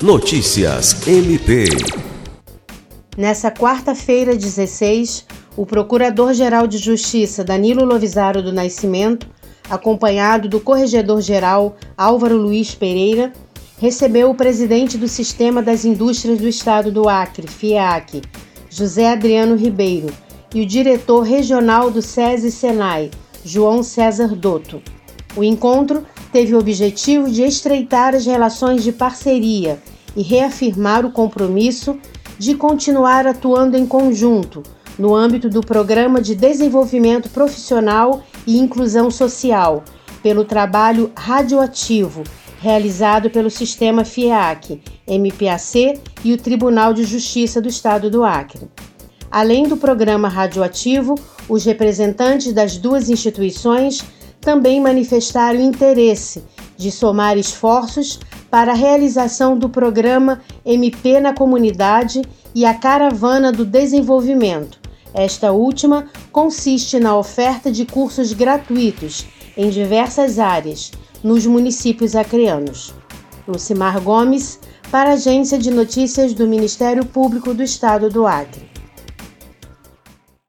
Notícias MP. Nessa quarta-feira, 16, o Procurador-Geral de Justiça Danilo Lovisaro do Nascimento, acompanhado do Corregedor-Geral Álvaro Luiz Pereira, recebeu o presidente do Sistema das Indústrias do Estado do Acre, FIAC, José Adriano Ribeiro, e o diretor regional do SESI Senai, João César Dotto. O encontro teve o objetivo de estreitar as relações de parceria e reafirmar o compromisso de continuar atuando em conjunto no âmbito do Programa de Desenvolvimento Profissional e Inclusão Social, pelo trabalho radioativo realizado pelo Sistema FIEAC, MPAC e o Tribunal de Justiça do Estado do Acre. Além do programa radioativo, os representantes das duas instituições também manifestaram interesse de somar esforços para a realização do programa MP na Comunidade e a Caravana do Desenvolvimento. Esta última consiste na oferta de cursos gratuitos em diversas áreas nos municípios acreanos. Lucimar Gomes, para a Agência de Notícias do Ministério Público do Estado do Acre.